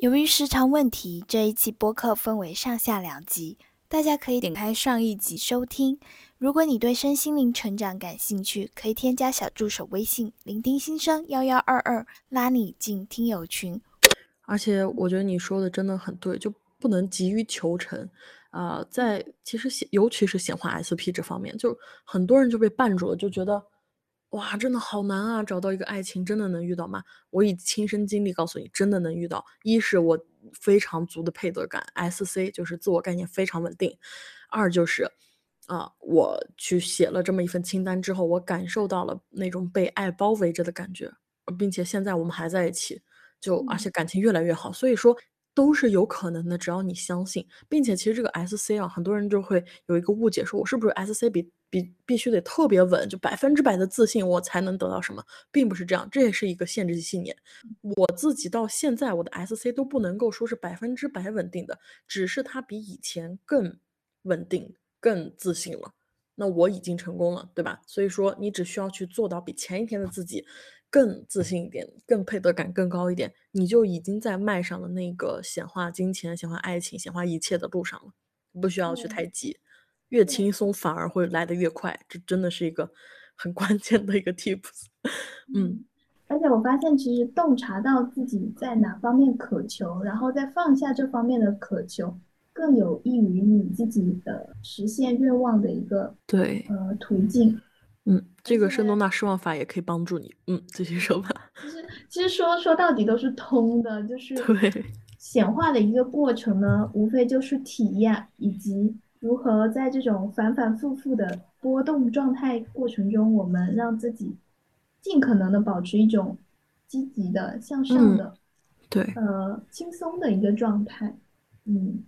由于时长问题，这一期播客分为上下两集，大家可以点开上一集收听。如果你对身心灵成长感兴趣，可以添加小助手微信“聆听心声幺幺二二”，拉你进听友群。而且我觉得你说的真的很对，就不能急于求成。啊，在其实显，尤其是显化 SP 这方面，就很多人就被绊住了，就觉得。哇，真的好难啊！找到一个爱情，真的能遇到吗？我以亲身经历告诉你，真的能遇到。一是我非常足的配得感，SC 就是自我概念非常稳定；二就是，啊，我去写了这么一份清单之后，我感受到了那种被爱包围着的感觉，并且现在我们还在一起，就而且感情越来越好。所以说。都是有可能的，只要你相信，并且其实这个 SC 啊，很多人就会有一个误解，说我是不是 SC 比比必须得特别稳，就百分之百的自信我才能得到什么，并不是这样，这也是一个限制性信念。我自己到现在我的 SC 都不能够说是百分之百稳定的，只是它比以前更稳定、更自信了。那我已经成功了，对吧？所以说你只需要去做到比前一天的自己。更自信一点，更配得感更高一点，你就已经在迈上了那个显化金钱、显化爱情、显化一切的路上了，不需要去太急，越轻松反而会来得越快，这真的是一个很关键的一个 tips。嗯，而且我发现，其实洞察到自己在哪方面渴求，然后再放下这方面的渴求，更有益于你自己的实现愿望的一个对呃途径。嗯，这个圣多纳失望法也可以帮助你。嗯，继续说吧。其实，其实说说到底都是通的，就 是对显化的一个过程呢，无非就是体验以及如何在这种反反复复的波动状态过程中，我们让自己尽可能的保持一种积极的向上的，对，呃，轻松的一个状态。嗯。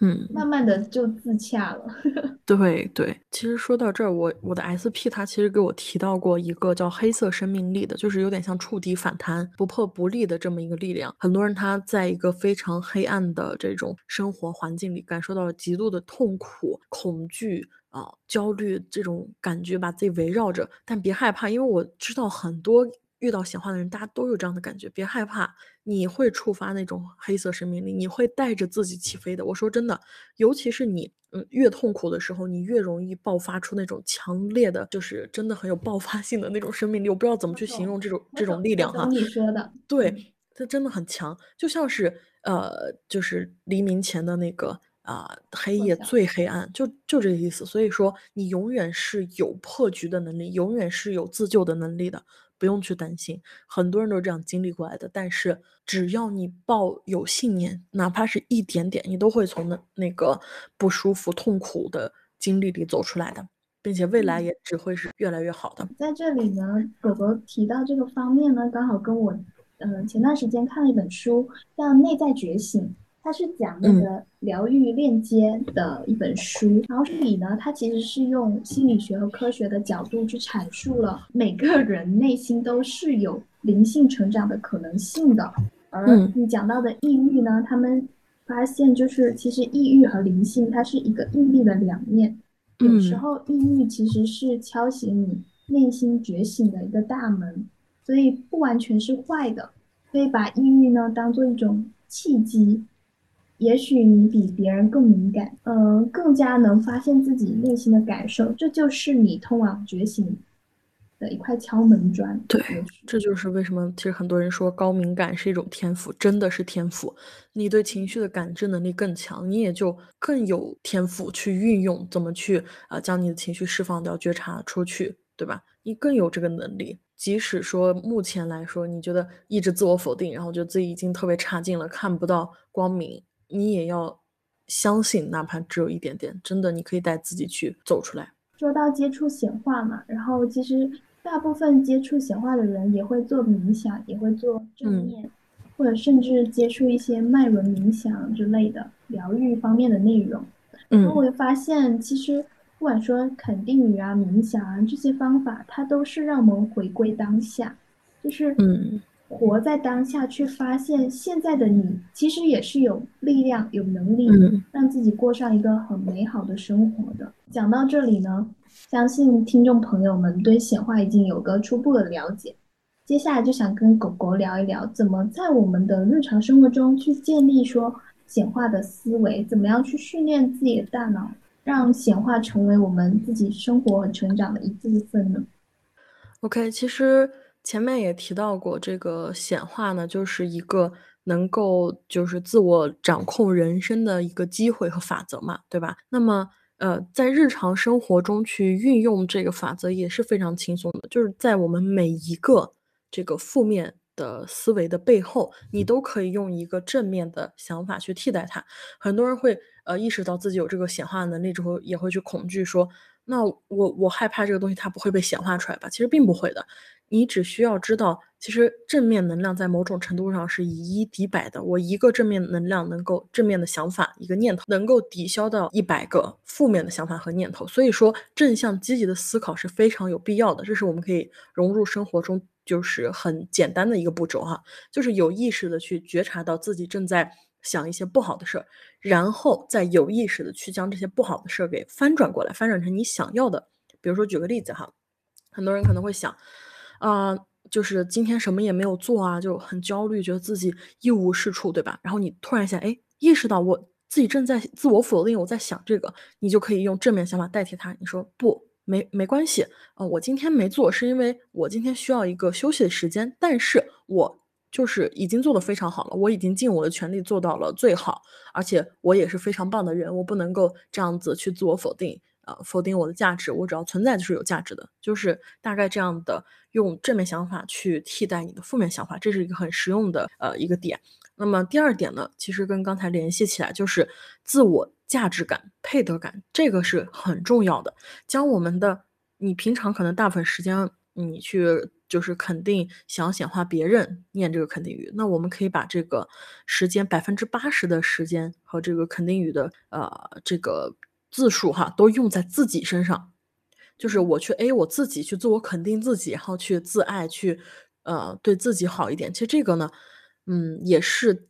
嗯，慢慢的就自洽了。对对，其实说到这儿，我我的 SP 他其实给我提到过一个叫黑色生命力的，就是有点像触底反弹、不破不立的这么一个力量。很多人他在一个非常黑暗的这种生活环境里，感受到了极度的痛苦、恐惧啊、焦虑这种感觉把自己围绕着，但别害怕，因为我知道很多。遇到显化的人，大家都有这样的感觉，别害怕，你会触发那种黑色生命力，你会带着自己起飞的。我说真的，尤其是你，嗯，越痛苦的时候，你越容易爆发出那种强烈的，就是真的很有爆发性的那种生命力。我不知道怎么去形容这种这种力量哈。你说的，对，它真的很强，就像是呃，就是黎明前的那个啊，黑夜最黑暗，就就这个意思。所以说，你永远是有破局的能力，永远是有自救的能力的。不用去担心，很多人都是这样经历过来的。但是只要你抱有信念，哪怕是一点点，你都会从那那个不舒服、痛苦的经历里走出来的，并且未来也只会是越来越好的。在这里呢，狗狗提到这个方面呢，刚好跟我，呃，前段时间看了一本书，叫《内在觉醒》。它是讲那个疗愈链接的一本书，然后这里呢，它其实是用心理学和科学的角度去阐述了每个人内心都是有灵性成长的可能性的。而你讲到的抑郁呢，他们发现就是其实抑郁和灵性它是一个硬币的两面，有时候抑郁其实是敲醒你内心觉醒的一个大门，所以不完全是坏的，可以把抑郁呢当做一种契机。也许你比别人更敏感，嗯，更加能发现自己内心的感受，这就是你通往觉醒的一块敲门砖。对，这就是为什么其实很多人说高敏感是一种天赋，真的是天赋。你对情绪的感知能力更强，你也就更有天赋去运用怎么去啊将你的情绪释放掉、觉察出去，对吧？你更有这个能力。即使说目前来说，你觉得一直自我否定，然后觉得自己已经特别差劲了，看不到光明。你也要相信，哪怕只有一点点，真的，你可以带自己去走出来。说到接触显化嘛，然后其实大部分接触显化的人也会做冥想，也会做正念，或者甚至接触一些脉轮冥想之类的疗愈方面的内容。嗯，我会发现，其实不管说肯定语啊、冥想啊这些方法，它都是让我们回归当下，就是嗯。活在当下，去发现现在的你其实也是有力量、有能力让自己过上一个很美好的生活的。讲到这里呢，相信听众朋友们对显化已经有个初步的了解。接下来就想跟狗狗聊一聊，怎么在我们的日常生活中去建立说显化的思维，怎么样去训练自己的大脑，让显化成为我们自己生活和成长的一部分呢？OK，其实前面也提到过，这个显化呢，就是一个能够就是自我掌控人生的一个机会和法则嘛，对吧？那么呃，在日常生活中去运用这个法则也是非常轻松的，就是在我们每一个。这个负面的思维的背后，你都可以用一个正面的想法去替代它。很多人会呃意识到自己有这个显化能力之后，也会去恐惧说：“那我我害怕这个东西它不会被显化出来吧？”其实并不会的。你只需要知道，其实正面能量在某种程度上是以一敌百的。我一个正面能量能够正面的想法一个念头，能够抵消到一百个负面的想法和念头。所以说，正向积极的思考是非常有必要的。这是我们可以融入生活中。就是很简单的一个步骤哈，就是有意识的去觉察到自己正在想一些不好的事儿，然后再有意识的去将这些不好的事儿给翻转过来，翻转成你想要的。比如说举个例子哈，很多人可能会想，啊，就是今天什么也没有做啊，就很焦虑，觉得自己一无是处，对吧？然后你突然一下，哎，意识到我自己正在自我否定，我在想这个，你就可以用正面想法代替它，你说不。没没关系，呃，我今天没做，是因为我今天需要一个休息的时间，但是我就是已经做得非常好了，我已经尽我的全力做到了最好，而且我也是非常棒的人，我不能够这样子去自我否定，否定我的价值，我只要存在就是有价值的，就是大概这样的，用正面想法去替代你的负面想法，这是一个很实用的呃一个点。那么第二点呢，其实跟刚才联系起来就是自我。价值感、配得感，这个是很重要的。将我们的你平常可能大部分时间你去就是肯定想显化别人念这个肯定语，那我们可以把这个时间百分之八十的时间和这个肯定语的呃这个字数哈，都用在自己身上。就是我去 A 我自己去自我肯定自己，然后去自爱，去呃对自己好一点。其实这个呢，嗯，也是。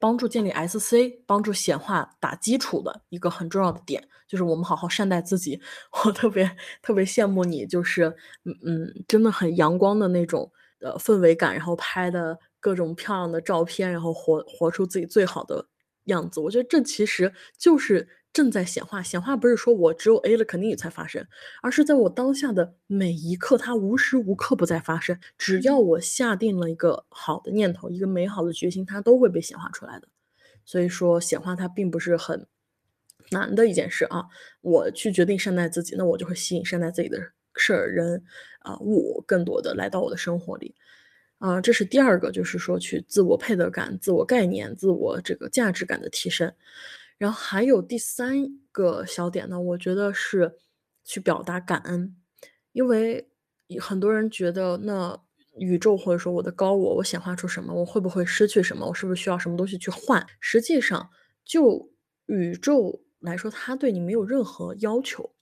帮助建立 SC，帮助显化打基础的一个很重要的点，就是我们好好善待自己。我特别特别羡慕你，就是嗯嗯，真的很阳光的那种呃氛围感，然后拍的各种漂亮的照片，然后活活出自己最好的样子。我觉得这其实就是。正在显化，显化不是说我只有 A 了肯定也才发生，而是在我当下的每一刻，它无时无刻不在发生。只要我下定了一个好的念头，一个美好的决心，它都会被显化出来的。所以说，显化它并不是很难的一件事啊。我去决定善待自己，那我就会吸引善待自己的事儿、人啊、物更多的来到我的生活里啊。这是第二个，就是说去自我配得感、自我概念、自我这个价值感的提升。然后还有第三个小点呢，我觉得是去表达感恩，因为很多人觉得那宇宙或者说我的高我，我显化出什么，我会不会失去什么，我是不是需要什么东西去换？实际上，就宇宙来说，它对你没有任何要求，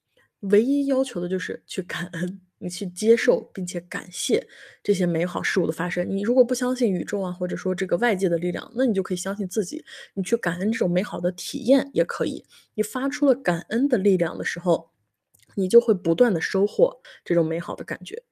唯一要求的就是去感恩。你去接受并且感谢这些美好事物的发生。你如果不相信宇宙啊，或者说这个外界的力量，那你就可以相信自己。你去感恩这种美好的体验也可以。你发出了感恩的力量的时候，你就会不断的收获这种美好的感觉。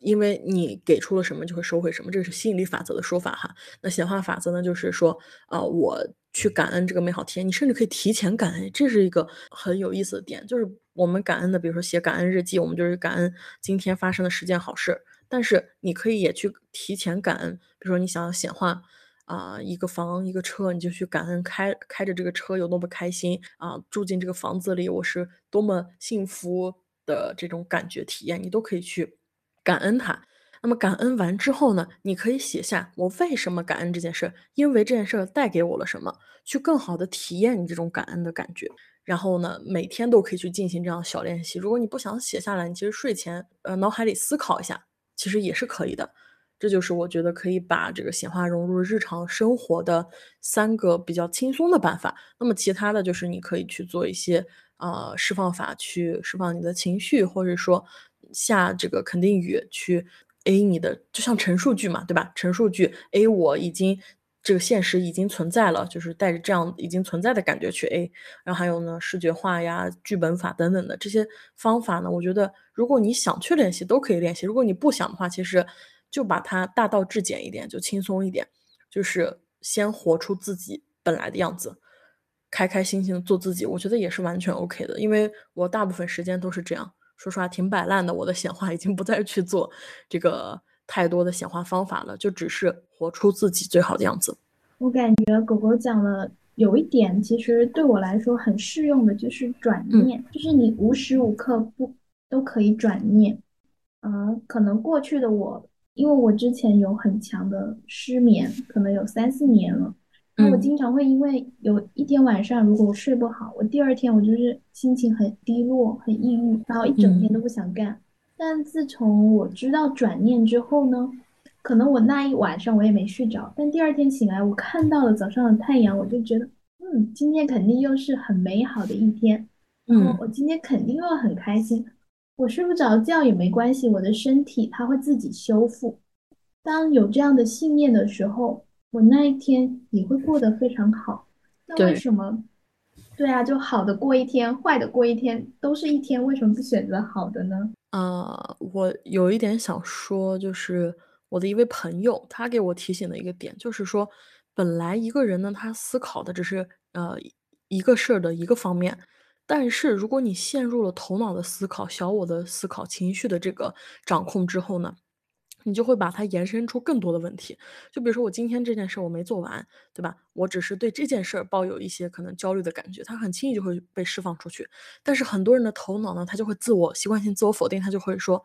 因为你给出了什么，就会收回什么，这是吸引力法则的说法哈。那显化法则呢，就是说，啊，我去感恩这个美好体验，你甚至可以提前感恩，这是一个很有意思的点。就是我们感恩的，比如说写感恩日记，我们就是感恩今天发生的十件好事。但是你可以也去提前感恩，比如说你想要显化啊一个房一个车，你就去感恩开开着这个车有多么开心啊，住进这个房子里我是多么幸福的这种感觉体验，你都可以去。感恩它，那么感恩完之后呢？你可以写下我为什么感恩这件事，因为这件事带给我了什么，去更好的体验你这种感恩的感觉。然后呢，每天都可以去进行这样小练习。如果你不想写下来，你其实睡前呃脑海里思考一下，其实也是可以的。这就是我觉得可以把这个显化融入日常生活的三个比较轻松的办法。那么其他的就是你可以去做一些呃释放法，去释放你的情绪，或者说。下这个肯定语去 A 你的，就像陈述句嘛，对吧？陈述句 A 我已经这个现实已经存在了，就是带着这样已经存在的感觉去 A。然后还有呢，视觉化呀、剧本法等等的这些方法呢，我觉得如果你想去练习，都可以练习。如果你不想的话，其实就把它大道至简一点，就轻松一点，就是先活出自己本来的样子，开开心心的做自己，我觉得也是完全 OK 的。因为我大部分时间都是这样，说实话挺摆烂的。我的显化已经不再去做这个太多的显化方法了，就只是活出自己最好的样子。我感觉狗狗讲了有一点，其实对我来说很适用的，就是转念，就是你无时无刻不都可以转念。呃，可能过去的我，因为我之前有很强的失眠，可能有三四年了。那我经常会因为有一天晚上，如果我睡不好，我第二天我就是心情很低落、很抑郁，然后一整天都不想干。但自从我知道转念之后呢，可能我那一晚上我也没睡着，但第二天醒来，我看到了早上的太阳，我就觉得，嗯，今天肯定又是很美好的一天，嗯，我今天肯定又很开心。我睡不着觉也没关系，我的身体它会自己修复。当有这样的信念的时候，我那一天也会过得非常好。那为什么？对啊，就好的过一天，坏的过一天，都是一天，为什么不选择好的呢？呃，我有一点想说，就是我的一位朋友，他给我提醒的一个点，就是说，本来一个人呢，他思考的只是呃一个事儿的一个方面。但是，如果你陷入了头脑的思考、小我的思考、情绪的这个掌控之后呢，你就会把它延伸出更多的问题。就比如说，我今天这件事我没做完，对吧？我只是对这件事抱有一些可能焦虑的感觉，它很轻易就会被释放出去。但是很多人的头脑呢，他就会自我习惯性自我否定，他就会说：“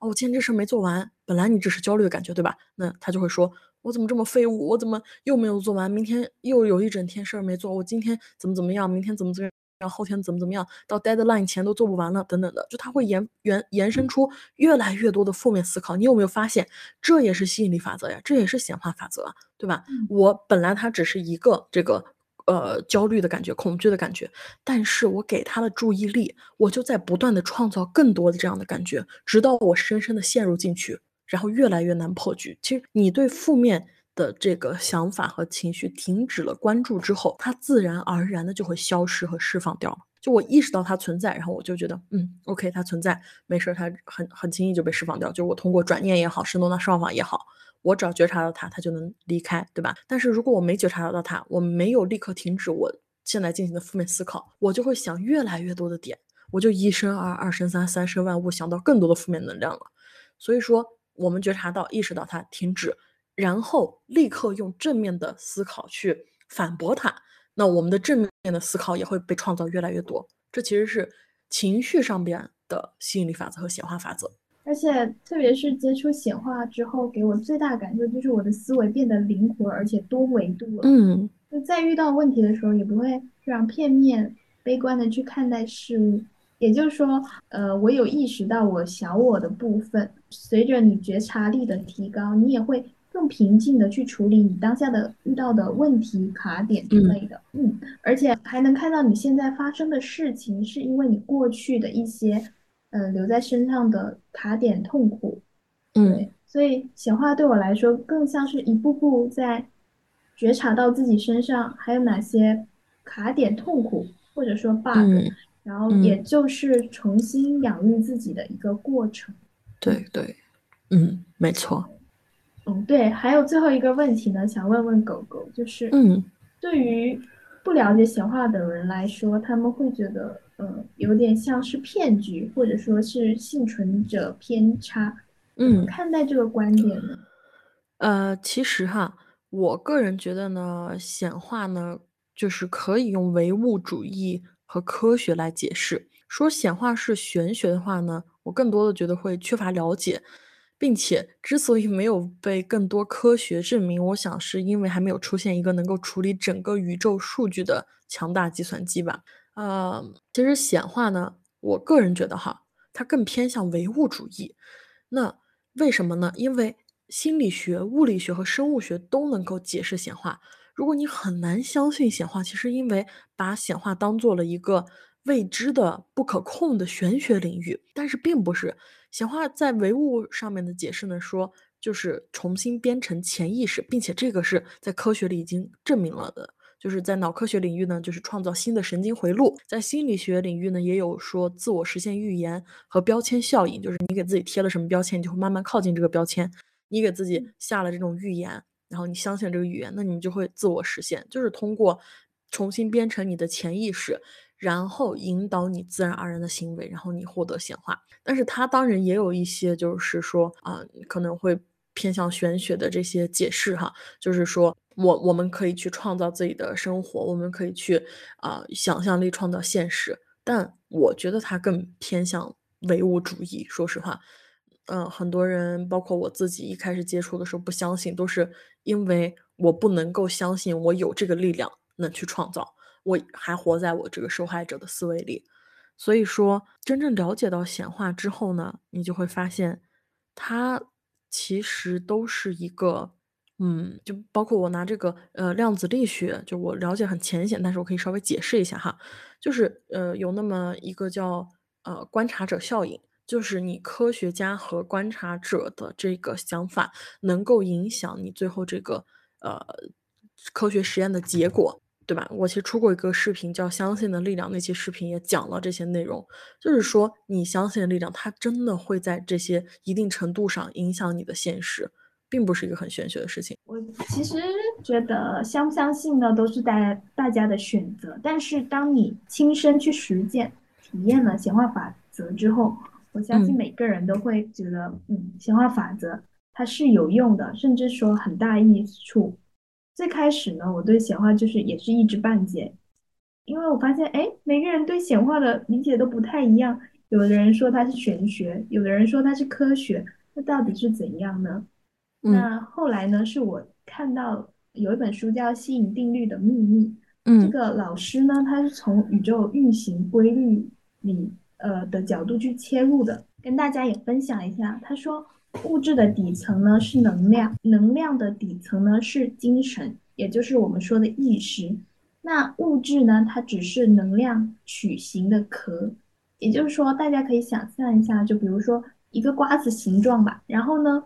哦，我今天这事没做完，本来你只是焦虑的感觉，对吧？”那他就会说：“我怎么这么废物？我怎么又没有做完？明天又有一整天事儿没做，我今天怎么怎么样？明天怎么怎么样？”然后后天怎么怎么样，到 deadline 前都做不完了，等等的，就它会延延延伸出越来越多的负面思考。你有没有发现，这也是吸引力法则呀？这也是显化法则，对吧？我本来它只是一个这个呃焦虑的感觉、恐惧的感觉，但是我给他的注意力，我就在不断的创造更多的这样的感觉，直到我深深的陷入进去，然后越来越难破局。其实你对负面。的这个想法和情绪停止了关注之后，它自然而然的就会消失和释放掉。就我意识到它存在，然后我就觉得，嗯，OK，它存在，没事，它很很轻易就被释放掉。就是我通过转念也好，神动的释放也好，我只要觉察到它，它就能离开，对吧？但是如果我没觉察到它，我没有立刻停止我现在进行的负面思考，我就会想越来越多的点，我就一生二，二生三，三生万物，想到更多的负面能量了。所以说，我们觉察到，意识到它，停止。然后立刻用正面的思考去反驳它，那我们的正面的思考也会被创造越来越多。这其实是情绪上边的吸引力法则和显化法则。而且特别是接触显化之后，给我最大感受就是我的思维变得灵活而且多维度了。嗯，就在遇到问题的时候，也不会非常片面、悲观的去看待事物。也就是说，呃，我有意识到我小我的部分，随着你觉察力的提高，你也会。更平静的去处理你当下的遇到的问题、卡点之类的，嗯，而且还能看到你现在发生的事情是因为你过去的一些，呃，留在身上的卡点、痛苦，嗯，所以显化对我来说更像是一步步在觉察到自己身上还有哪些卡点、痛苦或者说 bug，然后也就是重新养育自己的一个过程。对对，嗯，没错。嗯，对，还有最后一个问题呢，想问问狗狗，就是，嗯，对于不了解显化的人来说，他们会觉得，呃，有点像是骗局，或者说是幸存者偏差，嗯，看待这个观点呢？呃，其实哈，我个人觉得呢，显化呢，就是可以用唯物主义和科学来解释。说显化是玄学的话呢，我更多的觉得会缺乏了解。并且，之所以没有被更多科学证明，我想是因为还没有出现一个能够处理整个宇宙数据的强大计算机吧。呃，其实显化呢，我个人觉得哈，它更偏向唯物主义。那为什么呢？因为心理学、物理学和生物学都能够解释显化。如果你很难相信显化，其实因为把显化当做了一个未知的、不可控的玄学领域，但是并不是。显化在唯物上面的解释呢，说就是重新编程潜意识，并且这个是在科学里已经证明了的。就是在脑科学领域呢，就是创造新的神经回路；在心理学领域呢，也有说自我实现预言和标签效应，就是你给自己贴了什么标签，你就会慢慢靠近这个标签。你给自己下了这种预言，然后你相信这个预言，那你们就会自我实现，就是通过重新编程你的潜意识。然后引导你自然而然的行为，然后你获得显化。但是它当然也有一些，就是说啊，可能会偏向玄学的这些解释哈。就是说我我们可以去创造自己的生活，我们可以去啊想象力创造现实。但我觉得它更偏向唯物主义。说实话，嗯，很多人包括我自己一开始接触的时候不相信，都是因为我不能够相信我有这个力量能去创造。我还活在我这个受害者的思维里，所以说真正了解到显化之后呢，你就会发现，它其实都是一个，嗯，就包括我拿这个呃量子力学，就我了解很浅显，但是我可以稍微解释一下哈，就是呃有那么一个叫呃观察者效应，就是你科学家和观察者的这个想法能够影响你最后这个呃科学实验的结果。对吧？我其实出过一个视频叫《相信的力量》，那期视频也讲了这些内容，就是说你相信的力量，它真的会在这些一定程度上影响你的现实，并不是一个很玄学的事情。我其实觉得相不相信呢，都是大大家的选择。但是当你亲身去实践、体验了显化法则之后，我相信每个人都会觉得，嗯，显化法则它是有用的，甚至说很大益处。最开始呢，我对显化就是也是一知半解，因为我发现，哎，每个人对显化的理解都不太一样。有的人说它是玄学，有的人说它是科学，那到底是怎样呢？那后来呢，是我看到有一本书叫《吸引定律的秘密》，这个老师呢，他是从宇宙运行规律里呃的角度去切入的，跟大家也分享一下。他说。物质的底层呢是能量，能量的底层呢是精神，也就是我们说的意识。那物质呢，它只是能量曲形的壳，也就是说，大家可以想象一下，就比如说一个瓜子形状吧，然后呢，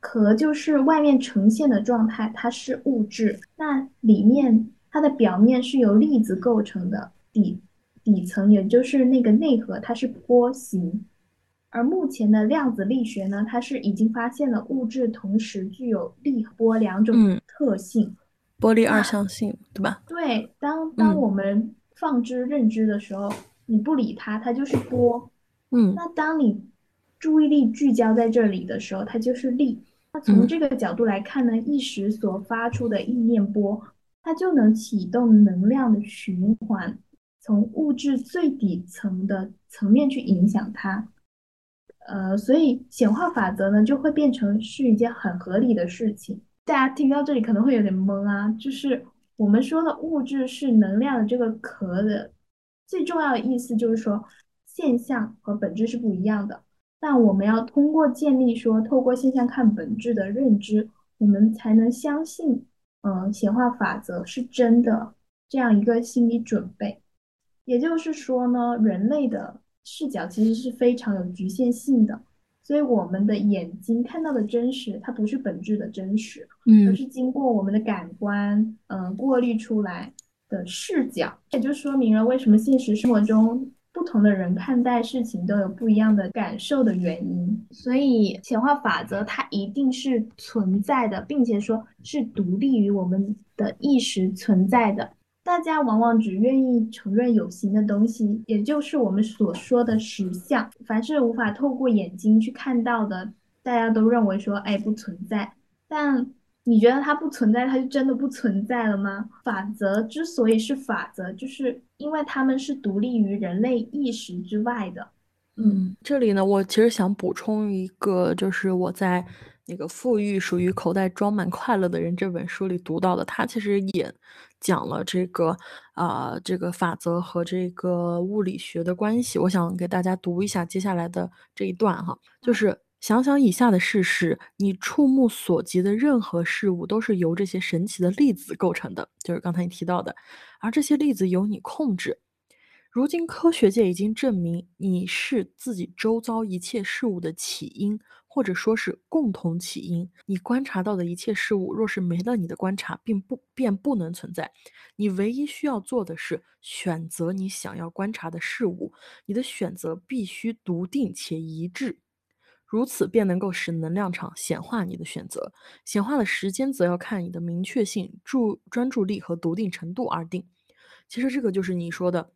壳就是外面呈现的状态，它是物质，那里面它的表面是由粒子构成的，底底层也就是那个内核，它是波形。而目前的量子力学呢，它是已经发现了物质同时具有力和波两种特性，波粒二象性，对吧？对，当当我们放之认知的时候，你不理它，它就是波。嗯，那当你注意力聚焦在这里的时候，它就是力。那从这个角度来看呢，意识所发出的意念波，它就能启动能量的循环，从物质最底层的层面去影响它。呃，所以显化法则呢，就会变成是一件很合理的事情。大家听到这里可能会有点懵啊，就是我们说的物质是能量的这个壳的最重要的意思，就是说现象和本质是不一样的。但我们要通过建立说透过现象看本质的认知，我们才能相信，嗯，显化法则是真的这样一个心理准备。也就是说呢，人类的。视角其实是非常有局限性的，所以我们的眼睛看到的真实，它不是本质的真实，嗯而是经过我们的感官，嗯，过滤出来的视角。也就说明了为什么现实生活中不同的人看待事情都有不一样的感受的原因。所以显化法则它一定是存在的，并且说是独立于我们的意识存在的。大家往往只愿意承认有形的东西，也就是我们所说的实相。凡是无法透过眼睛去看到的，大家都认为说，哎，不存在。但你觉得它不存在，它就真的不存在了吗？法则之所以是法则，就是因为它们是独立于人类意识之外的。嗯，这里呢，我其实想补充一个，就是我在那个《富裕属于口袋装满快乐的人》这本书里读到的，他其实也。讲了这个啊，这个法则和这个物理学的关系，我想给大家读一下接下来的这一段哈，就是想想以下的事实：你触目所及的任何事物都是由这些神奇的粒子构成的，就是刚才你提到的，而这些粒子由你控制。如今科学界已经证明，你是自己周遭一切事物的起因。或者说是共同起因。你观察到的一切事物，若是没了你的观察，并不便不能存在。你唯一需要做的是选择你想要观察的事物。你的选择必须笃定且一致。如此便能够使能量场显化你的选择。显化的时间则要看你的明确性、注专注力和笃定程度而定。其实这个就是你说的，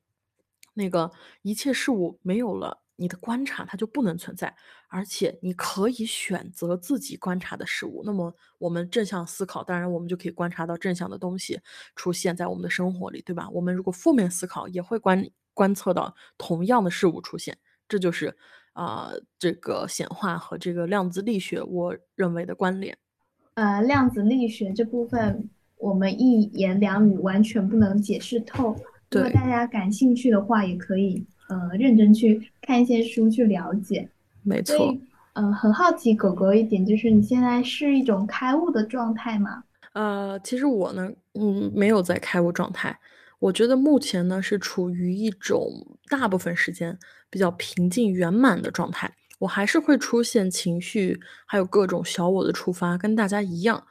那个一切事物没有了。你的观察它就不能存在，而且你可以选择自己观察的事物。那么我们正向思考，当然我们就可以观察到正向的东西出现在我们的生活里，对吧？我们如果负面思考，也会观观测到同样的事物出现。这就是啊，这个显化和这个量子力学我认为的关联。呃，量子力学这部分我们一言两语完全不能解释透。如果大家感兴趣的话，也可以。呃，认真去看一些书去了解，没错。嗯，很好奇狗狗一点，就是你现在是一种开悟的状态吗？呃，其实我呢，嗯，没有在开悟状态。我觉得目前呢是处于一种大部分时间比较平静圆满的状态。我还是会出现情绪，还有各种小我的触发，跟大家一样。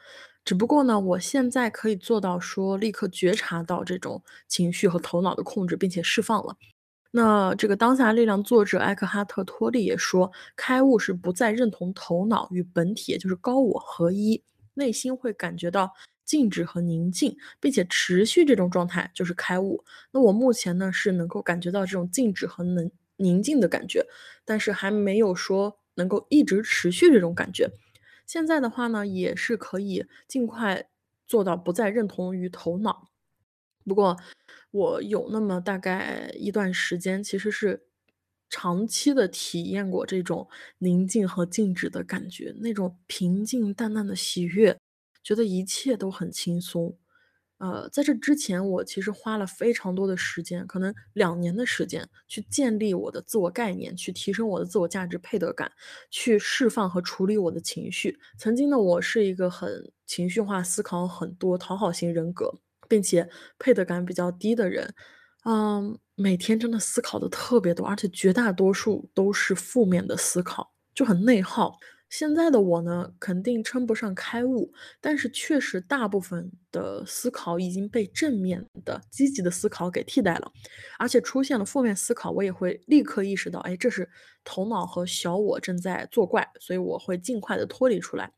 只不过呢，我现在可以做到说立刻觉察到这种情绪和头脑的控制，并且释放了。那这个当下力量作者埃克哈特·托利也说，开悟是不再认同头脑与本体，也就是高我合一，内心会感觉到静止和宁静，并且持续这种状态就是开悟。那我目前呢是能够感觉到这种静止和能宁静的感觉，但是还没有说能够一直持续这种感觉。现在的话呢，也是可以尽快做到不再认同于头脑。不过，我有那么大概一段时间，其实是长期的体验过这种宁静和静止的感觉，那种平静淡淡的喜悦，觉得一切都很轻松。呃，在这之前，我其实花了非常多的时间，可能两年的时间，去建立我的自我概念，去提升我的自我价值配得感，去释放和处理我的情绪。曾经的我是一个很情绪化、思考很多、讨好型人格。并且配得感比较低的人，嗯，每天真的思考的特别多，而且绝大多数都是负面的思考，就很内耗。现在的我呢，肯定称不上开悟，但是确实大部分的思考已经被正面的、积极的思考给替代了，而且出现了负面思考，我也会立刻意识到，哎，这是头脑和小我正在作怪，所以我会尽快的脱离出来。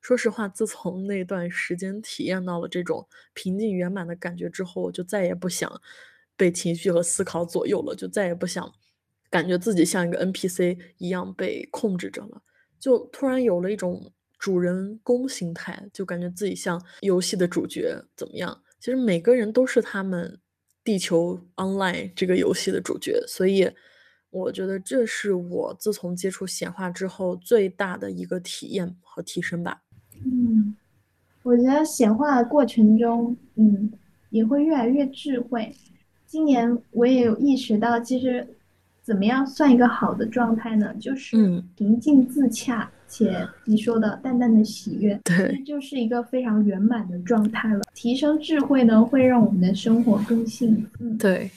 说实话，自从那段时间体验到了这种平静圆满的感觉之后，我就再也不想被情绪和思考左右了，就再也不想感觉自己像一个 NPC 一样被控制着了，就突然有了一种主人公心态，就感觉自己像游戏的主角怎么样？其实每个人都是他们地球 Online 这个游戏的主角，所以我觉得这是我自从接触显化之后最大的一个体验和提升吧。嗯，我觉得显化的过程中，嗯，也会越来越智慧。今年我也有意识到，其实怎么样算一个好的状态呢？就是平静自洽，且你说的淡淡的喜悦，对，就是一个非常圆满的状态了。提升智慧呢，会让我们的生活更幸福。对，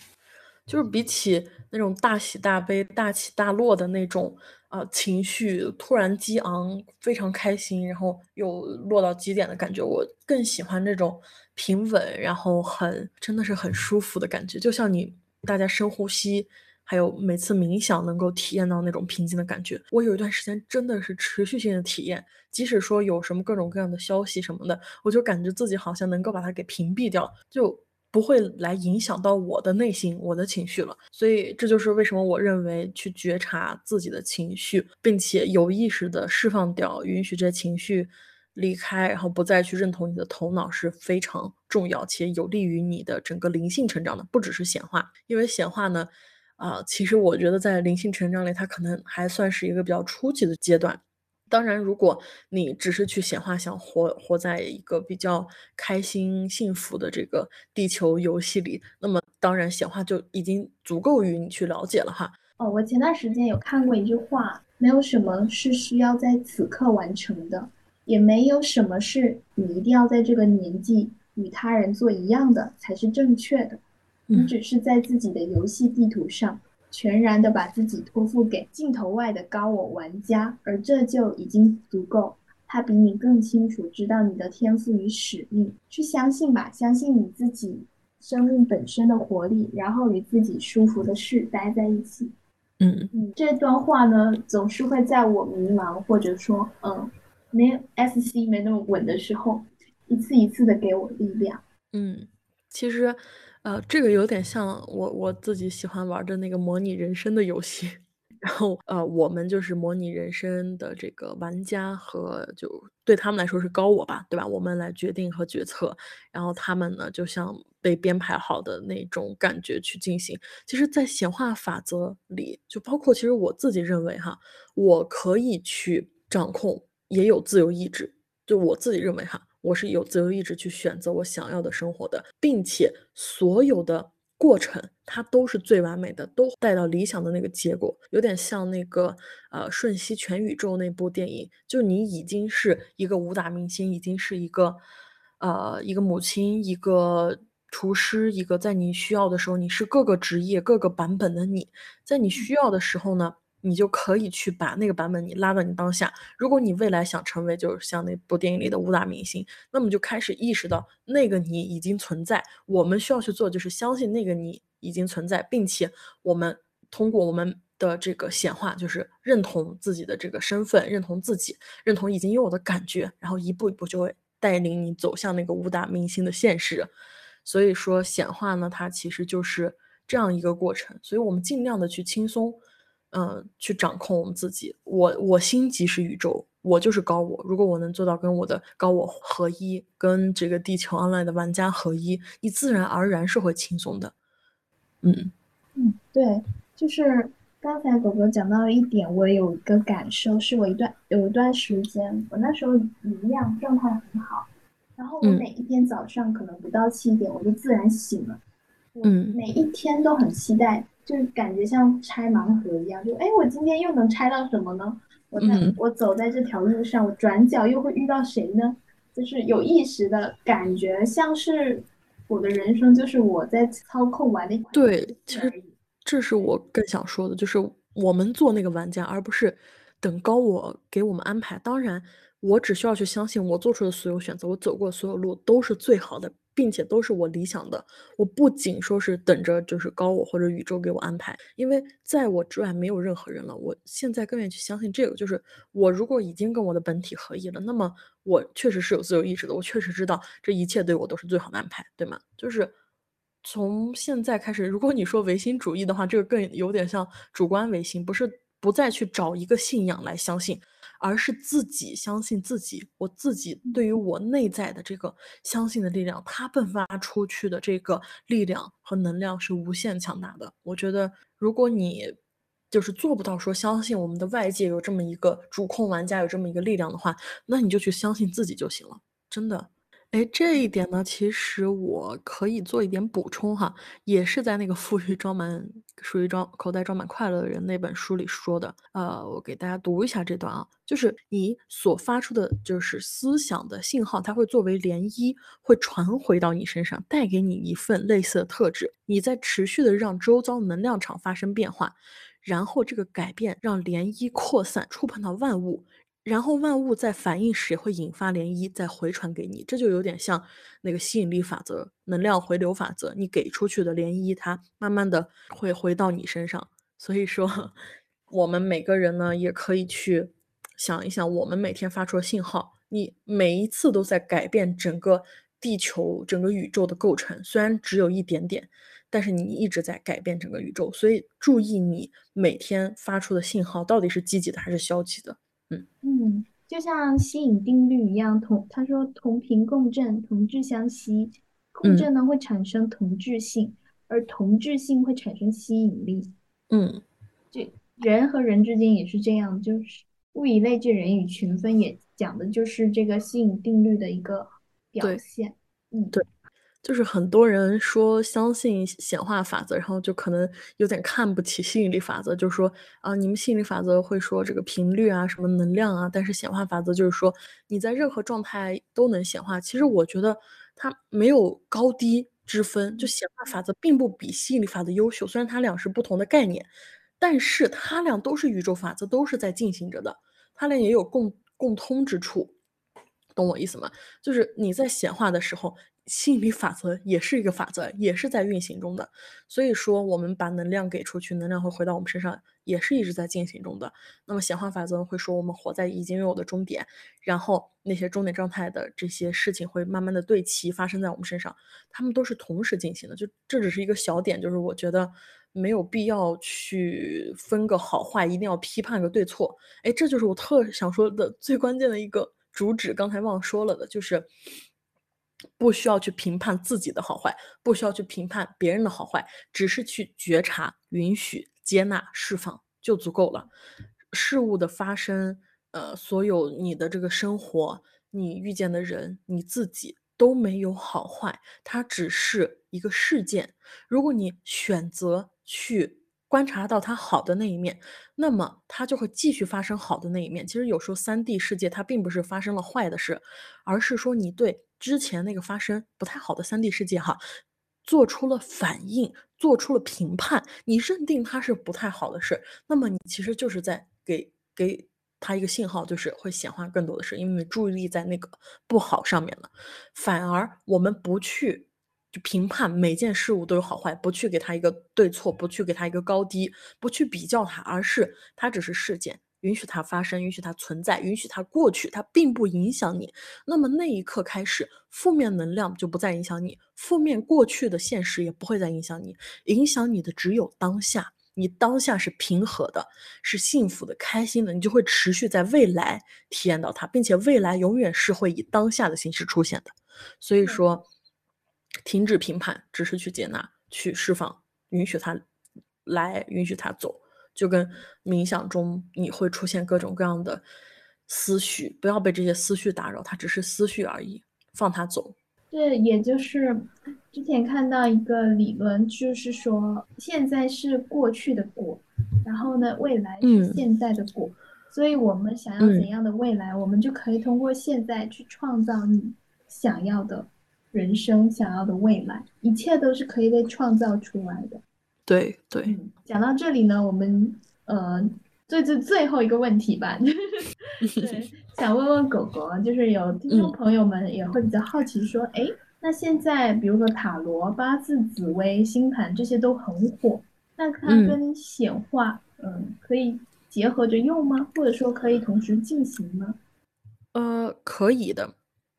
就是比起那种大喜大悲、大起大落的那种。啊，情绪突然激昂，非常开心，然后又落到极点的感觉。我更喜欢那种平稳，然后很真的是很舒服的感觉，就像你大家深呼吸，还有每次冥想能够体验到那种平静的感觉。我有一段时间真的是持续性的体验，即使说有什么各种各样的消息什么的，我就感觉自己好像能够把它给屏蔽掉，就。不会来影响到我的内心、我的情绪了，所以这就是为什么我认为去觉察自己的情绪，并且有意识的释放掉，允许这些情绪离开，然后不再去认同你的头脑是非常重要且有利于你的整个灵性成长的，不只是显化，因为显化呢，啊，其实我觉得在灵性成长里，它可能还算是一个比较初级的阶段。当然，如果你只是去显化，想活活在一个比较开心、幸福的这个地球游戏里，那么当然显化就已经足够于你去了解了哈。哦，我前段时间有看过一句话，没有什么是需要在此刻完成的，也没有什么是你一定要在这个年纪与他人做一样的才是正确的。你只是在自己的游戏地图上。全然的把自己托付给镜头外的高我玩家，而这就已经足够。他比你更清楚知道你的天赋与使命，去相信吧，相信你自己生命本身的活力，然后与自己舒服的事待在一起。嗯嗯，这段话呢，总是会在我迷茫或者说嗯没 SC 没那么稳的时候，一次一次的给我力量。嗯，其实，呃，这个有点像我我自己喜欢玩的那个模拟人生的游戏。然后，呃，我们就是模拟人生的这个玩家和就对他们来说是高我吧，对吧？我们来决定和决策，然后他们呢就像被编排好的那种感觉去进行。其实，在显化法则里，就包括其实我自己认为哈，我可以去掌控，也有自由意志。就我自己认为哈，我是有自由意志去选择我想要的生活的，并且所有的。过程它都是最完美的，都带到理想的那个结果，有点像那个呃《瞬息全宇宙》那部电影，就你已经是一个武打明星，已经是一个呃一个母亲，一个厨师，一个在你需要的时候，你是各个职业各个版本的你，在你需要的时候呢。你就可以去把那个版本你拉到你当下。如果你未来想成为就是像那部电影里的武打明星，那么就开始意识到那个你已经存在。我们需要去做就是相信那个你已经存在，并且我们通过我们的这个显化，就是认同自己的这个身份，认同自己，认同已经拥有的感觉，然后一步一步就会带领你走向那个武打明星的现实。所以说显化呢，它其实就是这样一个过程。所以我们尽量的去轻松。嗯，去掌控我们自己。我我心即是宇宙，我就是高我。如果我能做到跟我的高我合一，跟这个地球 online 的玩家合一，你自然而然是会轻松的。嗯嗯，对，就是刚才狗狗讲到了一点，我有一个感受，是我一段有一段时间，我那时候能量状态很好，然后我每一天早上可能不到七点我就自然醒了，嗯，每一天都很期待。就是感觉像拆盲盒一样，就哎，我今天又能拆到什么呢？我在我走在这条路上，我转角又会遇到谁呢？就是有意识的感觉，像是我的人生就是我在操控玩的一款。对，其实这是我更想说的，就是我们做那个玩家，而不是等高我给我们安排。当然，我只需要去相信我做出的所有选择，我走过所有路都是最好的。并且都是我理想的，我不仅说是等着就是高我或者宇宙给我安排，因为在我之外没有任何人了。我现在更愿意去相信这个，就是我如果已经跟我的本体合一了，那么我确实是有自由意志的，我确实知道这一切对我都是最好的安排，对吗？就是从现在开始，如果你说唯心主义的话，这个更有点像主观唯心，不是不再去找一个信仰来相信。而是自己相信自己，我自己对于我内在的这个相信的力量，它迸发出去的这个力量和能量是无限强大的。我觉得，如果你就是做不到说相信我们的外界有这么一个主控玩家有这么一个力量的话，那你就去相信自己就行了，真的。哎，这一点呢，其实我可以做一点补充哈，也是在那个富裕装满，属于装口袋装满快乐的人那本书里说的。呃，我给大家读一下这段啊，就是你所发出的就是思想的信号，它会作为涟漪，会传回到你身上，带给你一份类似的特质。你在持续的让周遭能量场发生变化，然后这个改变让涟漪扩散，触碰到万物。然后万物在反应时也会引发涟漪，再回传给你，这就有点像那个吸引力法则、能量回流法则。你给出去的涟漪，它慢慢的会回到你身上。所以说，我们每个人呢，也可以去想一想，我们每天发出的信号，你每一次都在改变整个地球、整个宇宙的构成。虽然只有一点点，但是你一直在改变整个宇宙。所以注意你每天发出的信号到底是积极的还是消极的。嗯就像吸引定律一样，同他说同频共振，同质相吸，共振呢会产生同质性，而同质性会产生吸引力。嗯，就人和人之间也是这样，就是物以类聚，人以群分，也讲的就是这个吸引定律的一个表现。嗯，对。就是很多人说相信显化法则，然后就可能有点看不起吸引力法则，就是说啊，你们吸引力法则会说这个频率啊，什么能量啊，但是显化法则就是说你在任何状态都能显化。其实我觉得它没有高低之分，就显化法则并不比吸引力法则优秀，虽然它俩是不同的概念，但是它俩都是宇宙法则，都是在进行着的，它俩也有共共通之处，懂我意思吗？就是你在显化的时候。吸引力法则也是一个法则，也是在运行中的。所以说，我们把能量给出去，能量会回到我们身上，也是一直在进行中的。那么显化法则会说，我们活在已经拥有的终点，然后那些终点状态的这些事情会慢慢的对齐发生在我们身上，他们都是同时进行的。就这只是一个小点，就是我觉得没有必要去分个好坏，一定要批判个对错。哎，这就是我特想说的最关键的一个主旨，刚才忘说了的，就是。不需要去评判自己的好坏，不需要去评判别人的好坏，只是去觉察、允许、接纳、释放就足够了。事物的发生，呃，所有你的这个生活，你遇见的人，你自己都没有好坏，它只是一个事件。如果你选择去。观察到它好的那一面，那么它就会继续发生好的那一面。其实有时候三 D 世界它并不是发生了坏的事，而是说你对之前那个发生不太好的三 D 世界哈，做出了反应，做出了评判，你认定它是不太好的事，那么你其实就是在给给他一个信号，就是会显化更多的事，因为你注意力在那个不好上面了，反而我们不去。就评判每件事物都有好坏，不去给他一个对错，不去给他一个高低，不去比较它，而是它只是事件，允许它发生，允许它存在，允许它过去，它并不影响你。那么那一刻开始，负面能量就不再影响你，负面过去的现实也不会再影响你，影响你的只有当下。你当下是平和的，是幸福的，开心的，你就会持续在未来体验到它，并且未来永远是会以当下的形式出现的。所以说。停止评判，只是去接纳、去释放，允许它来，允许它走，就跟冥想中你会出现各种各样的思绪，不要被这些思绪打扰，它只是思绪而已，放它走。对，也就是之前看到一个理论，就是说现在是过去的果，然后呢，未来是现在的果，所以我们想要怎样的未来，我们就可以通过现在去创造你想要的。人生想要的未来，一切都是可以被创造出来的。对对，讲到这里呢，我们呃，最最最后一个问题吧，对，想问问狗狗，就是有听众朋友们也会比较好奇，说，哎，那现在比如说塔罗、八字、紫微、星盘这些都很火，那它跟显化，嗯，可以结合着用吗？或者说可以同时进行吗？呃，可以的，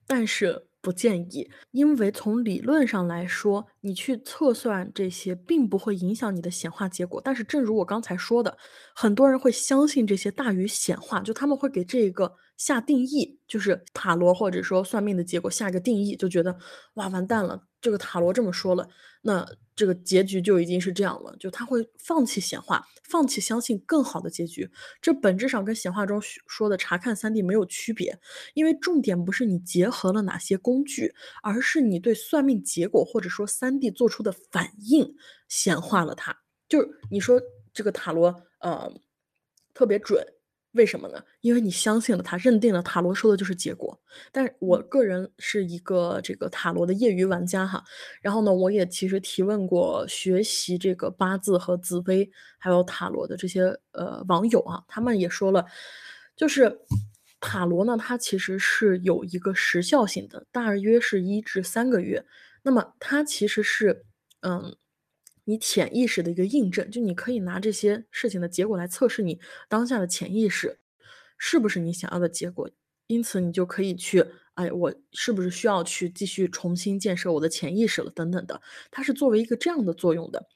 但是。不建议，因为从理论上来说，你去测算这些并不会影响你的显化结果。但是，正如我刚才说的，很多人会相信这些大于显化，就他们会给这个下定义，就是塔罗或者说算命的结果下一个定义，就觉得哇完蛋了，这个塔罗这么说了，那。这个结局就已经是这样了，就他会放弃显化，放弃相信更好的结局。这本质上跟显化中说的查看三 D 没有区别，因为重点不是你结合了哪些工具，而是你对算命结果或者说三 D 做出的反应显化了它。就是你说这个塔罗呃特别准。为什么呢？因为你相信了他，认定了塔罗说的就是结果。但是我个人是一个这个塔罗的业余玩家哈，然后呢，我也其实提问过学习这个八字和紫薇还有塔罗的这些呃网友啊，他们也说了，就是塔罗呢，它其实是有一个时效性的，大约是一至三个月。那么它其实是嗯。你潜意识的一个印证，就你可以拿这些事情的结果来测试你当下的潜意识是不是你想要的结果，因此你就可以去，哎，我是不是需要去继续重新建设我的潜意识了，等等的，它是作为一个这样的作用的，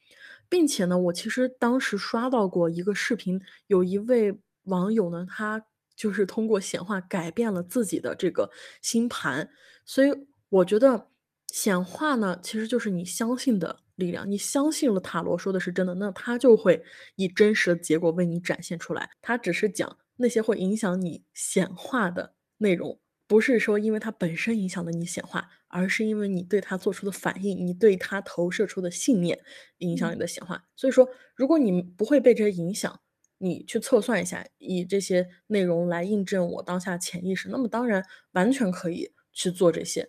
并且呢，我其实当时刷到过一个视频，有一位网友呢，他就是通过显化改变了自己的这个星盘，所以我觉得显化呢，其实就是你相信的。力量，你相信了塔罗说的是真的，那它就会以真实的结果为你展现出来。它只是讲那些会影响你显化的内容，不是说因为它本身影响了你显化，而是因为你对它做出的反应，你对它投射出的信念影响你的显化。所以说，如果你不会被这些影响，你去测算一下，以这些内容来印证我当下潜意识，那么当然完全可以去做这些。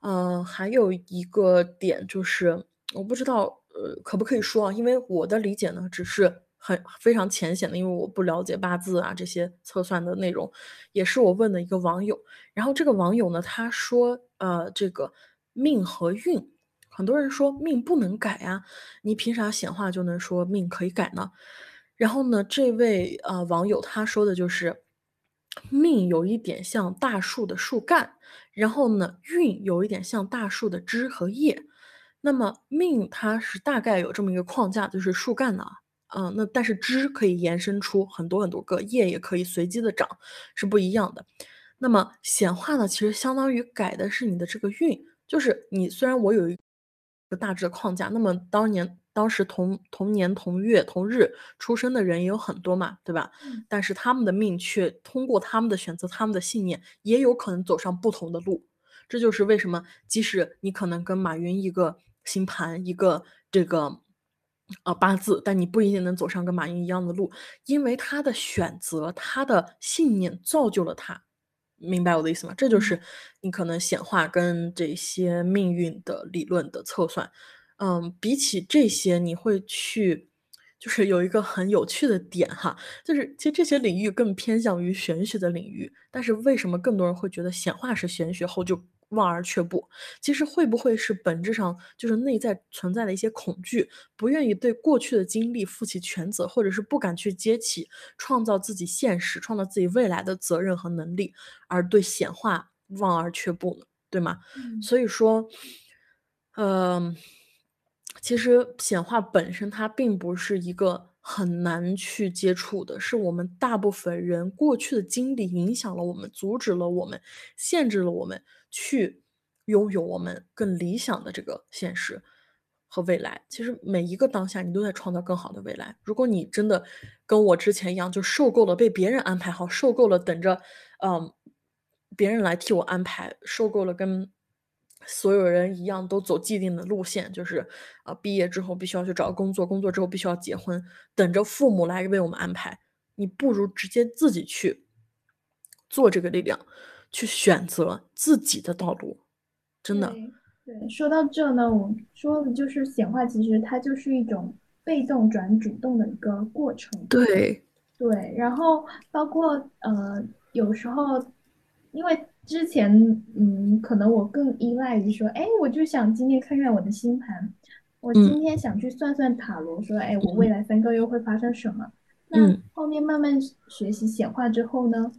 嗯，还有一个点就是。我不知道，呃，可不可以说啊？因为我的理解呢，只是很非常浅显的，因为我不了解八字啊这些测算的内容，也是我问的一个网友。然后这个网友呢，他说，呃，这个命和运。很多人说命不能改呀，你凭啥显化就能说命可以改呢？然后呢，这位呃网友他说的就是，命有一点像大树的树干，然后呢，运有一点像大树的枝和叶。那么命它是大概有这么一个框架，就是树干呢，嗯，那但是枝可以延伸出很多很多个，叶也可以随机的长，是不一样的。那么显化呢，其实相当于改的是你的这个运，就是你虽然我有一。个大致的框架，那么当年当时同同年同月同日出生的人也有很多嘛，对吧？但是他们的命却通过他们的选择，他们的信念，也有可能走上不同的路。这就是为什么，即使你可能跟马云一个星盘，一个这个呃八字，但你不一定能走上跟马云一样的路，因为他的选择，他的信念造就了他。明白我的意思吗？这就是你可能显化跟这些命运的理论的测算。嗯，比起这些，你会去，就是有一个很有趣的点哈，就是其实这些领域更偏向于玄学的领域，但是为什么更多人会觉得显化是玄学后就？望而却步，其实会不会是本质上就是内在存在的一些恐惧，不愿意对过去的经历负起全责，或者是不敢去接起创造自己现实、创造自己未来的责任和能力，而对显化望而却步呢？对吗？所以说，嗯，其实显化本身它并不是一个很难去接触的，是我们大部分人过去的经历影响了我们，阻止了我们，限制了我们。去拥有我们更理想的这个现实和未来。其实每一个当下，你都在创造更好的未来。如果你真的跟我之前一样，就受够了被别人安排好，受够了等着，嗯，别人来替我安排，受够了跟所有人一样都走既定的路线，就是啊，毕业之后必须要去找工作，工作之后必须要结婚，等着父母来为我们安排。你不如直接自己去做这个力量。去选择自己的道路，真的。对，说到这呢，我说的就是显化，其实它就是一种被动转主动的一个过程。对，对。然后包括呃，有时候因为之前嗯，可能我更依赖于说，哎，我就想今天看看我的星盘，我今天想去算算塔罗，说，哎，我未来三个月会发生什么？那后面慢慢学习显化之后呢，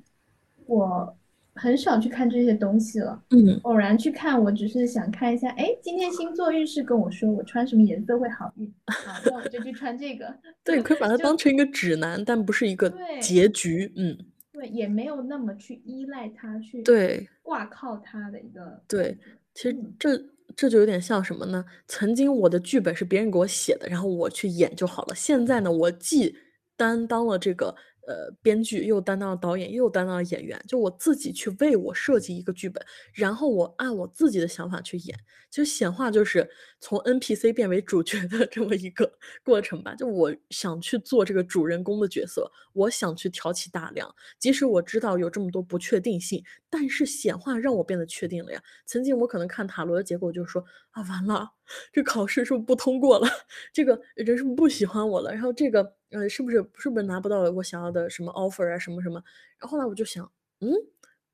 我。很少去看这些东西了，嗯，偶然去看，我只是想看一下，哎，今天星座运势跟我说我穿什么颜色会好运，好，那我就去穿这个。对，可以把它。当成一个指南，但不是一个结局，嗯，对，也没有那么去依赖他，去对挂靠他的一个。对，其实这这就有点像什么呢？曾经我的剧本是别人给我写的，然后我去演就好了。现在呢，我既担当了这个。呃，编剧又担当了导演，又担当了演员，就我自己去为我设计一个剧本，然后我按我自己的想法去演。其实显化就是从 NPC 变为主角的 这么一个过程吧。就我想去做这个主人公的角色，我想去挑起大梁，即使我知道有这么多不确定性，但是显化让我变得确定了呀。曾经我可能看塔罗的结果就是说啊，完了，这考试是不是不通过了？这个人是不是不喜欢我了？然后这个。呃，是不是是不是拿不到我想要的什么 offer 啊，什么什么？然后后来我就想，嗯，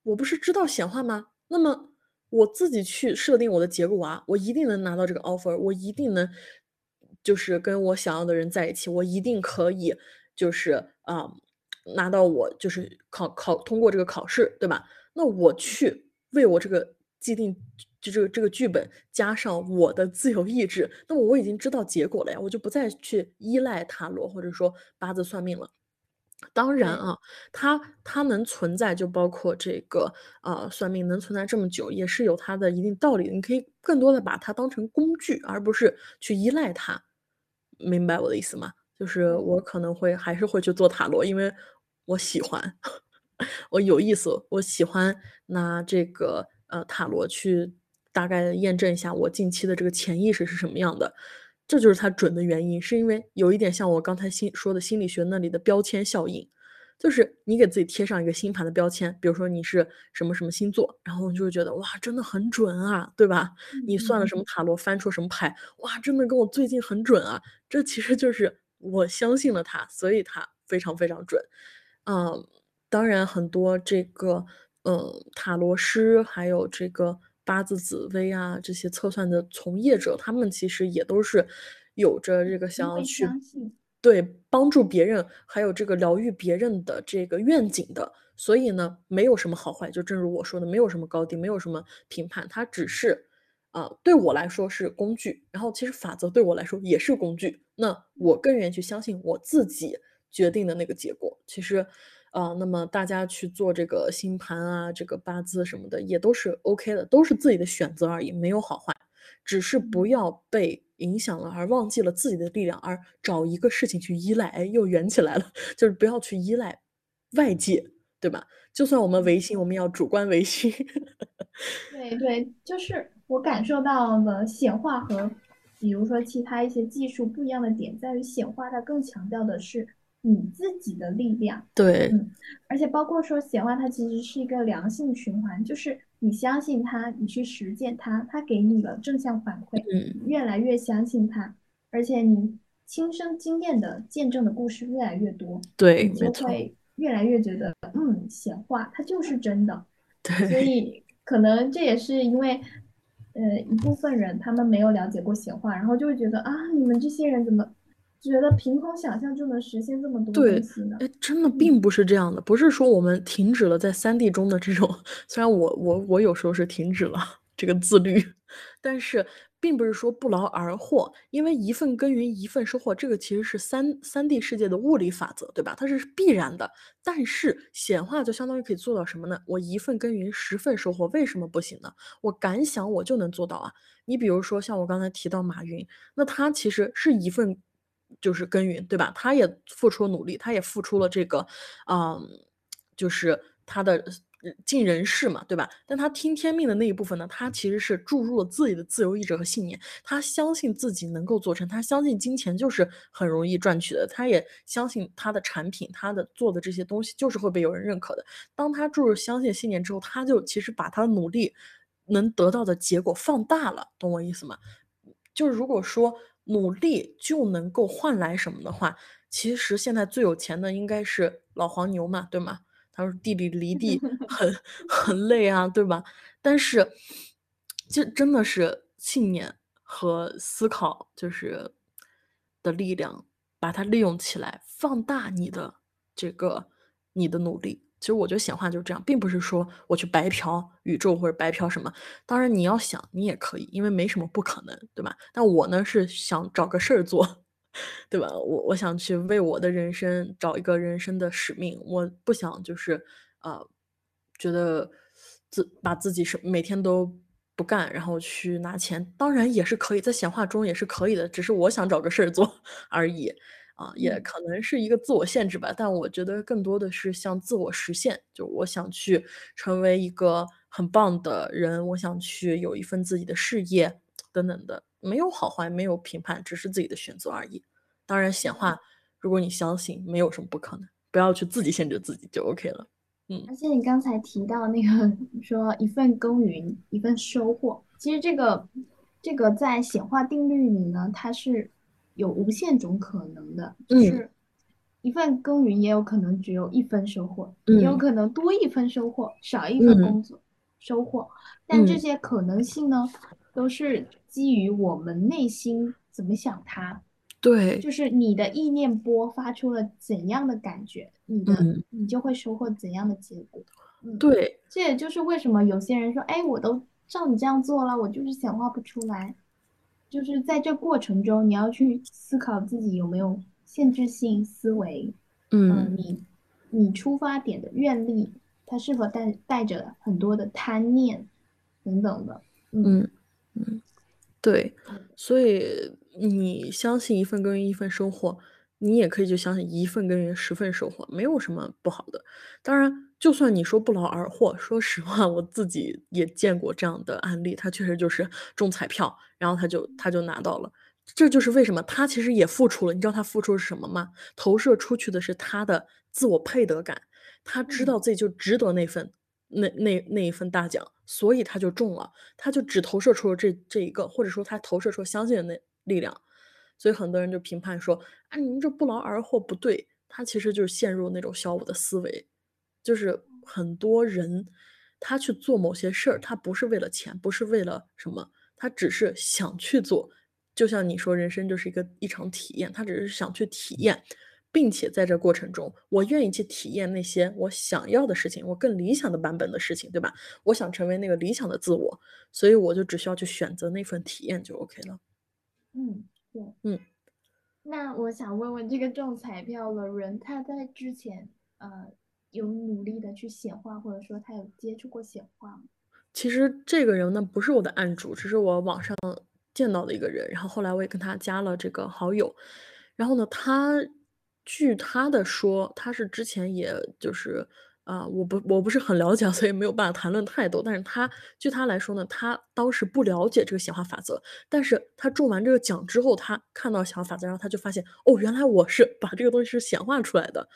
我不是知道显化吗？那么我自己去设定我的结果啊，我一定能拿到这个 offer，我一定能就是跟我想要的人在一起，我一定可以就是啊拿到我就是考考通过这个考试，对吧？那我去为我这个既定。就这个这个剧本加上我的自由意志，那么我已经知道结果了呀，我就不再去依赖塔罗或者说八字算命了。当然啊，它它能存在，就包括这个呃算命能存在这么久，也是有它的一定道理。你可以更多的把它当成工具，而不是去依赖它。明白我的意思吗？就是我可能会还是会去做塔罗，因为我喜欢，我有意思，我喜欢拿这个呃塔罗去。大概验证一下我近期的这个潜意识是什么样的，这就是它准的原因，是因为有一点像我刚才心说的心理学那里的标签效应，就是你给自己贴上一个星盘的标签，比如说你是什么什么星座，然后你就会觉得哇，真的很准啊，对吧？你算了什么塔罗，翻出什么牌，哇，真的跟我最近很准啊，这其实就是我相信了它，所以它非常非常准。嗯，当然很多这个嗯塔罗师还有这个。八字紫微啊这些测算的从业者，他们其实也都是有着这个想要去对帮助别人，还有这个疗愈别人的这个愿景的。所以呢，没有什么好坏，就正如我说的，没有什么高低，没有什么评判，它只是。啊，对我来说是工具，然后其实法则对我来说也是工具。那我更愿意去相信我自己决定的那个结果。其实，啊，那么大家去做这个星盘啊，这个八字什么的，也都是 OK 的，都是自己的选择而已，没有好坏，只是不要被影响了而忘记了自己的力量，而找一个事情去依赖，哎，又圆起来了，就是不要去依赖外界，对吧？就算我们唯心，我们要主观唯心。对对，就是。我感受到了显化和，比如说其他一些技术不一样的点，在于显化它更强调的是你自己的力量。对，嗯，而且包括说显化它其实是一个良性循环，就是你相信它，你去实践它，它给你了正向反馈，嗯，越来越相信它，而且你亲身经验的见证的故事越来越多，对，你就会越来越觉得，嗯，显化它就是真的。对，所以可能这也是因为。呃，一部分人他们没有了解过显化，然后就会觉得啊，你们这些人怎么觉得凭空想象就能实现这么多东西呢？哎，真的并不是这样的，不是说我们停止了在三 D 中的这种，虽然我我我有时候是停止了这个自律，但是。并不是说不劳而获，因为一份耕耘一份收获，这个其实是三三 D 世界的物理法则，对吧？它是必然的。但是显化就相当于可以做到什么呢？我一份耕耘十份收获，为什么不行呢？我敢想，我就能做到啊！你比如说像我刚才提到马云，那他其实是一份就是耕耘，对吧？他也付出了努力，他也付出了这个，嗯，就是他的。尽人事嘛，对吧？但他听天命的那一部分呢，他其实是注入了自己的自由意志和信念。他相信自己能够做成，他相信金钱就是很容易赚取的，他也相信他的产品，他的做的这些东西就是会被有人认可的。当他注入相信信念之后，他就其实把他的努力能得到的结果放大了，懂我意思吗？就是如果说努力就能够换来什么的话，其实现在最有钱的应该是老黄牛嘛，对吗？他说：“地里离地很很累啊，对吧？但是，这真的是信念和思考，就是的力量，把它利用起来，放大你的这个你的努力。其实我觉得显化就是这样，并不是说我去白嫖宇宙或者白嫖什么。当然你要想，你也可以，因为没什么不可能，对吧？但我呢是想找个事儿做。”对吧？我我想去为我的人生找一个人生的使命，我不想就是呃，觉得自把自己是每天都不干，然后去拿钱，当然也是可以，在显化中也是可以的，只是我想找个事儿做 而已啊，也可能是一个自我限制吧。但我觉得更多的是像自我实现，就我想去成为一个很棒的人，我想去有一份自己的事业等等的。没有好坏，没有评判，只是自己的选择而已。当然，显化，如果你相信，没有什么不可能，不要去自己限制自己就 OK 了。嗯。而且你刚才提到那个说一份耕耘一份收获，其实这个这个在显化定律里呢，它是有无限种可能的，就是一份耕耘也有可能只有一分收获，也有可能多一分收获，少一份工作收获，但这些可能性呢？都是基于我们内心怎么想它，对，就是你的意念波发出了怎样的感觉，你的你就会收获怎样的结果。嗯，对，这也就是为什么有些人说，哎，我都照你这样做了，我就是显化不出来。就是在这过程中，你要去思考自己有没有限制性思维，嗯，你你出发点的愿力，它是否带带着很多的贪念等等的，嗯。嗯，对，所以你相信一份耕耘一份收获，你也可以就相信一份耕耘十份收获，没有什么不好的。当然，就算你说不劳而获，说实话，我自己也见过这样的案例，他确实就是中彩票，然后他就他就拿到了。这就是为什么他其实也付出了。你知道他付出是什么吗？投射出去的是他的自我配得感，他知道自己就值得那份。那那那一份大奖，所以他就中了，他就只投射出了这这一个，或者说他投射出相信的那力量，所以很多人就评判说，啊，你们这不劳而获不对，他其实就是陷入那种小我的思维，就是很多人他去做某些事儿，他不是为了钱，不是为了什么，他只是想去做。就像你说，人生就是一个一场体验，他只是想去体验，并且在这过程中，我愿意去体验那些我想要的事情，我更理想的版本的事情，对吧？我想成为那个理想的自我，所以我就只需要去选择那份体验就 OK 了。嗯，对，嗯。那我想问问这个中彩票的人，他在之前呃有努力的去显化，或者说他有接触过显化吗？其实这个人呢，不是我的案主，只是我网上。见到的一个人，然后后来我也跟他加了这个好友，然后呢，他据他的说，他是之前也就是啊，我不我不是很了解，所以没有办法谈论太多。但是他据他来说呢，他当时不了解这个显化法则，但是他中完这个奖之后，他看到显化法则，然后他就发现哦，原来我是把这个东西是显化出来的。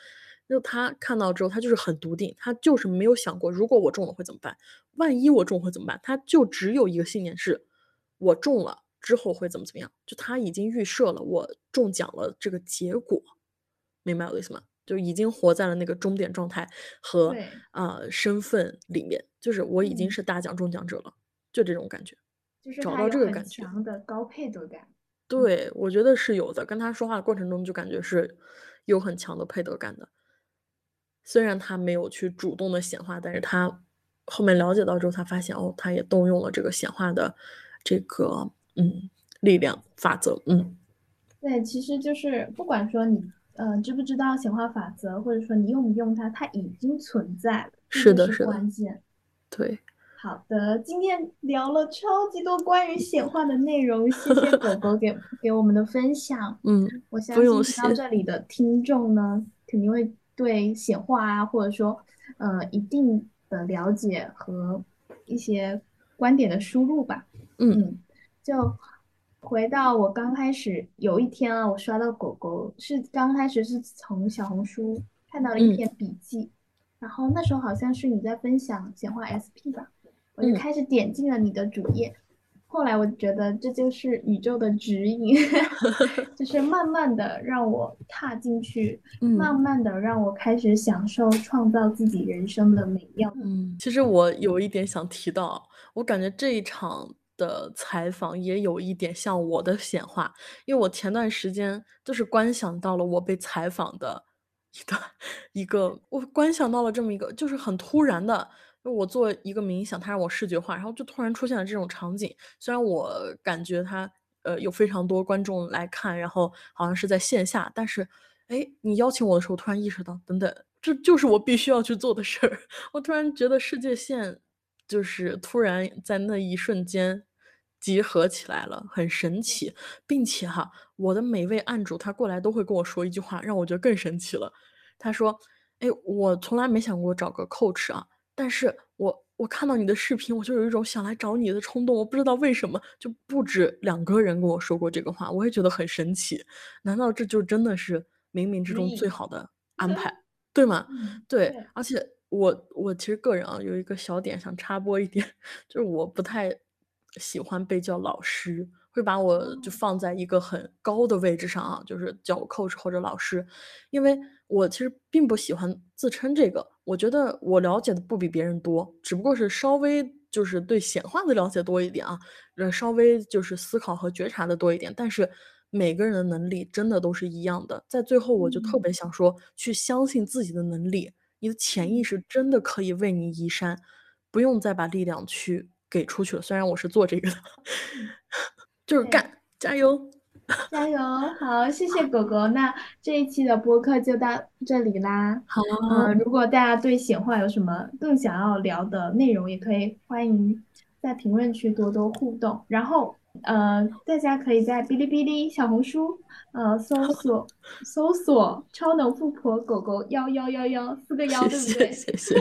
就他看到之后，他就是很笃定，他就是没有想过如果我中了会怎么办，万一我中会怎么办？他就只有一个信念是，我中了。之后会怎么怎么样？就他已经预设了我中奖了这个结果，明白我的意思吗？就已经活在了那个终点状态和啊身份里面，就是我已经是大奖中奖者了，就这种感觉，就是找到这个感觉，强的高配得感。对，我觉得是有的。跟他说话的过程中，就感觉是有很强的配得感的。虽然他没有去主动的显化，但是他后面了解到之后，他发现哦，他也动用了这个显化的这个。嗯，力量法则，嗯，对，其实就是不管说你呃知不知道显化法则，或者说你用不用它，它已经存在了，是的，是关键。对，好的，今天聊了超级多关于显化的内容，谢谢狗狗给 给我们的分享。嗯，我相信到这里的听众呢，肯定会对显化啊，或者说呃一定的了解和一些观点的输入吧。嗯。就回到我刚开始有一天啊，我刷到狗狗是刚开始是从小红书看到了一篇笔记，然后那时候好像是你在分享显化 SP 吧，我就开始点进了你的主页，后来我觉得这就是宇宙的指引 就是慢慢的让我踏进去，慢慢的让我开始享受创造自己人生的美妙。嗯，其实我有一点想提到，我感觉这一场。的采访也有一点像我的显化，因为我前段时间就是观想到了我被采访的一段 一个，我观想到了这么一个，就是很突然的，我做一个冥想，他让我视觉化，然后就突然出现了这种场景。虽然我感觉他呃有非常多观众来看，然后好像是在线下，但是哎，你邀请我的时候，突然意识到，等等，这就是我必须要去做的事儿。我突然觉得世界线就是突然在那一瞬间。集合起来了，很神奇，并且哈，我的每位案主他过来都会跟我说一句话，让我觉得更神奇了。他说：“哎，我从来没想过找个 coach 啊，但是我我看到你的视频，我就有一种想来找你的冲动，我不知道为什么，就不止两个人跟我说过这个话，我也觉得很神奇。难道这就真的是冥冥之中最好的安排，对吗？对，而且我我其实个人啊，有一个小点想插播一点，就是我不太。喜欢被叫老师，会把我就放在一个很高的位置上啊，就是叫我 coach 或者老师，因为我其实并不喜欢自称这个，我觉得我了解的不比别人多，只不过是稍微就是对显化的了解多一点啊，呃，稍微就是思考和觉察的多一点，但是每个人的能力真的都是一样的，在最后我就特别想说，去相信自己的能力，你的潜意识真的可以为你移山，不用再把力量去。给出去了，虽然我是做这个的，就是干，加油，加油，好，谢谢狗狗。那这一期的播客就到这里啦。好，嗯，如果大家对显化有什么更想要聊的内容，也可以欢迎在评论区多多互动。然后。呃，大家可以在哔哩哔哩、小红书，呃，搜索搜索“超能富婆狗狗幺幺幺幺”四个幺，对不对？谢谢。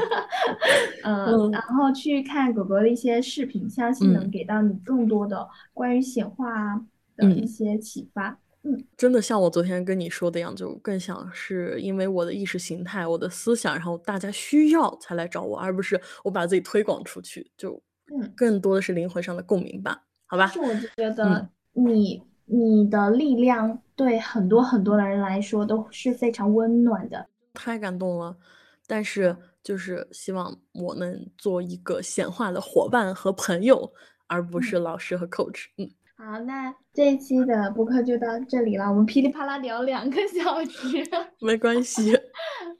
嗯，然后去看狗狗的一些视频，相信能给到你更多的关于显化的一些启发。嗯，真的像我昨天跟你说的一样，就更想是因为我的意识形态、我的思想，然后大家需要才来找我，而不是我把自己推广出去，就嗯，更多的是灵魂上的共鸣吧。好吧，是我觉得你你的力量对很多很多的人来说都是非常温暖的，太感动了。但是就是希望我能做一个显化的伙伴和朋友，而不是老师和 coach。嗯，好，那这一期的播客就到这里了，我们噼里啪啦聊两个小时。没关系。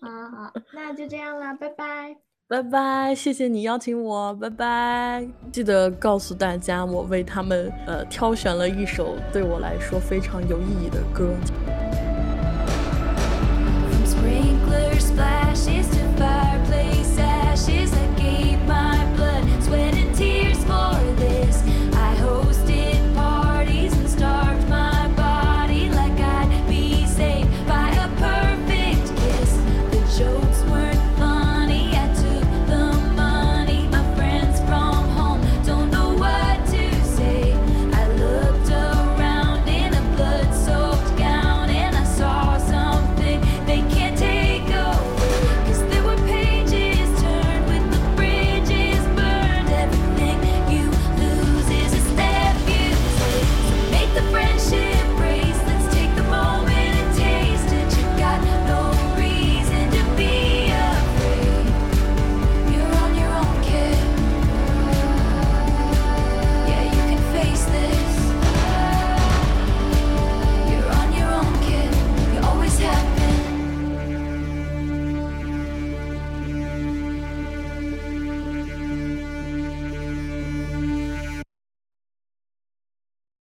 好好，那就这样啦，拜拜。拜拜，谢谢你邀请我，拜拜。记得告诉大家，我为他们呃挑选了一首对我来说非常有意义的歌。